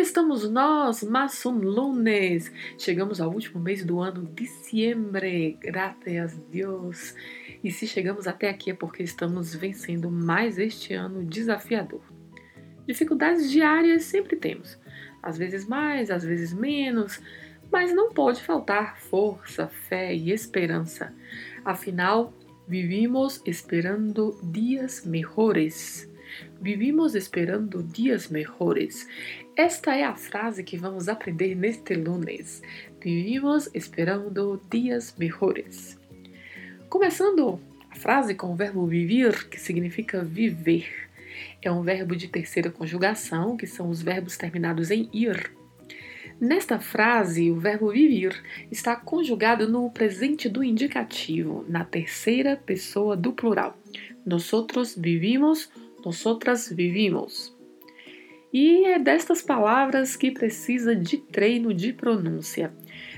Estamos nós, mais um lunes. Chegamos ao último mês do ano, diciembre, graças a Deus. E se chegamos até aqui é porque estamos vencendo mais este ano desafiador. Dificuldades diárias sempre temos, às vezes mais, às vezes menos, mas não pode faltar força, fé e esperança. Afinal, vivimos esperando dias melhores. Vivimos esperando dias melhores. Esta é a frase que vamos aprender neste lunes. Vivimos esperando dias melhores. Começando a frase com o verbo vivir, que significa viver. É um verbo de terceira conjugação, que são os verbos terminados em ir. Nesta frase, o verbo vivir está conjugado no presente do indicativo, na terceira pessoa do plural. Nós vivimos, nós outras vivimos. E é destas palavras que precisa de treino de pronúncia.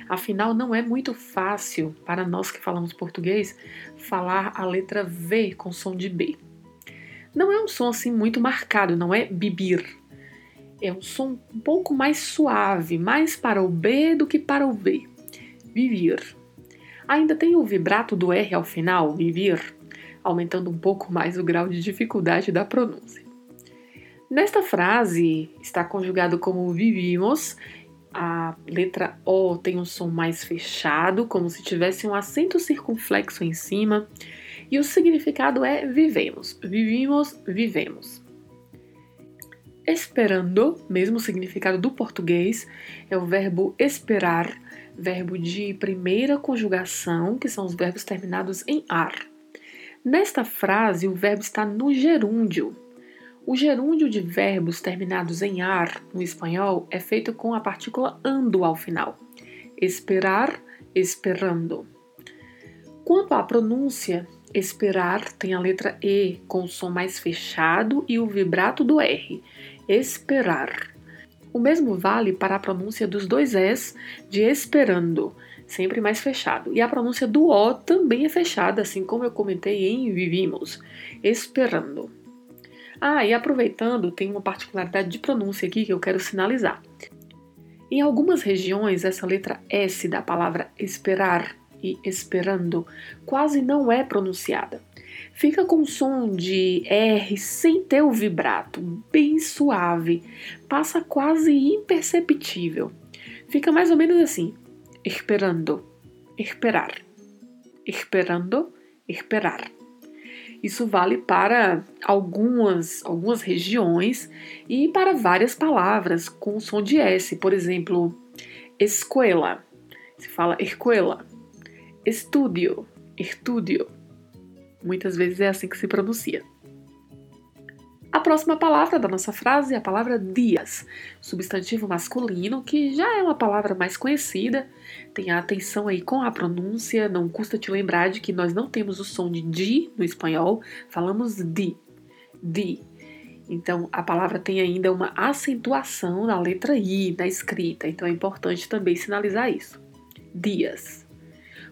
Afinal, não é muito fácil para nós que falamos português falar a letra V com som de B. Não é um som assim muito marcado, não é bibir. É um som um pouco mais suave, mais para o B do que para o V. Vivir. Ainda tem o vibrato do R ao final, vivir, aumentando um pouco mais o grau de dificuldade da pronúncia. Nesta frase está conjugado como vivimos. A letra O tem um som mais fechado, como se tivesse um acento circunflexo em cima. E o significado é vivemos, vivimos, vivemos. Esperando, mesmo significado do português, é o verbo esperar, verbo de primeira conjugação, que são os verbos terminados em ar. Nesta frase, o verbo está no gerúndio. O gerúndio de verbos terminados em ar no espanhol é feito com a partícula ando ao final. Esperar, esperando. Quanto à pronúncia, esperar tem a letra E com o som mais fechado e o vibrato do R. Esperar. O mesmo vale para a pronúncia dos dois S de esperando, sempre mais fechado. E a pronúncia do O também é fechada, assim como eu comentei em vivimos, esperando. Ah, e aproveitando, tem uma particularidade de pronúncia aqui que eu quero sinalizar. Em algumas regiões, essa letra S da palavra esperar e esperando quase não é pronunciada. Fica com som de R sem ter o vibrato, bem suave, passa quase imperceptível. Fica mais ou menos assim: esperando, esperar, esperando, esperar. Isso vale para algumas, algumas regiões e para várias palavras com som de S. Por exemplo, escuela. Se fala escuela. Estúdio, estúdio. Muitas vezes é assim que se pronuncia. A próxima palavra da nossa frase é a palavra dias, substantivo masculino, que já é uma palavra mais conhecida. Tenha atenção aí com a pronúncia, não custa te lembrar de que nós não temos o som de di no espanhol, falamos di, di. Então a palavra tem ainda uma acentuação na letra i na escrita, então é importante também sinalizar isso. Dias.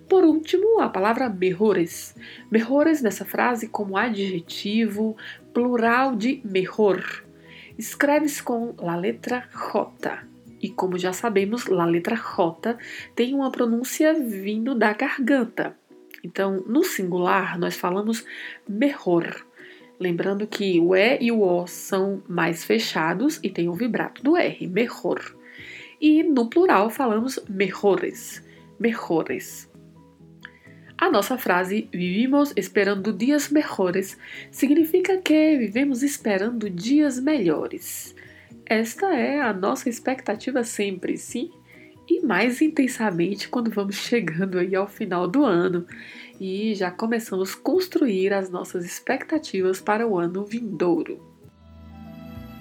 Por último, a palavra mejores. Mejores nessa frase como adjetivo, plural de mejor. Escreve-se com a letra J. E como já sabemos, a letra J tem uma pronúncia vindo da garganta. Então, no singular, nós falamos mejor. Lembrando que o E e o O são mais fechados e tem o vibrato do R, mejor. E no plural falamos mejores, mejores. A nossa frase vivimos esperando dias melhores significa que vivemos esperando dias melhores. Esta é a nossa expectativa sempre, sim, e mais intensamente quando vamos chegando aí ao final do ano. e já começamos a construir as nossas expectativas para o ano vindouro.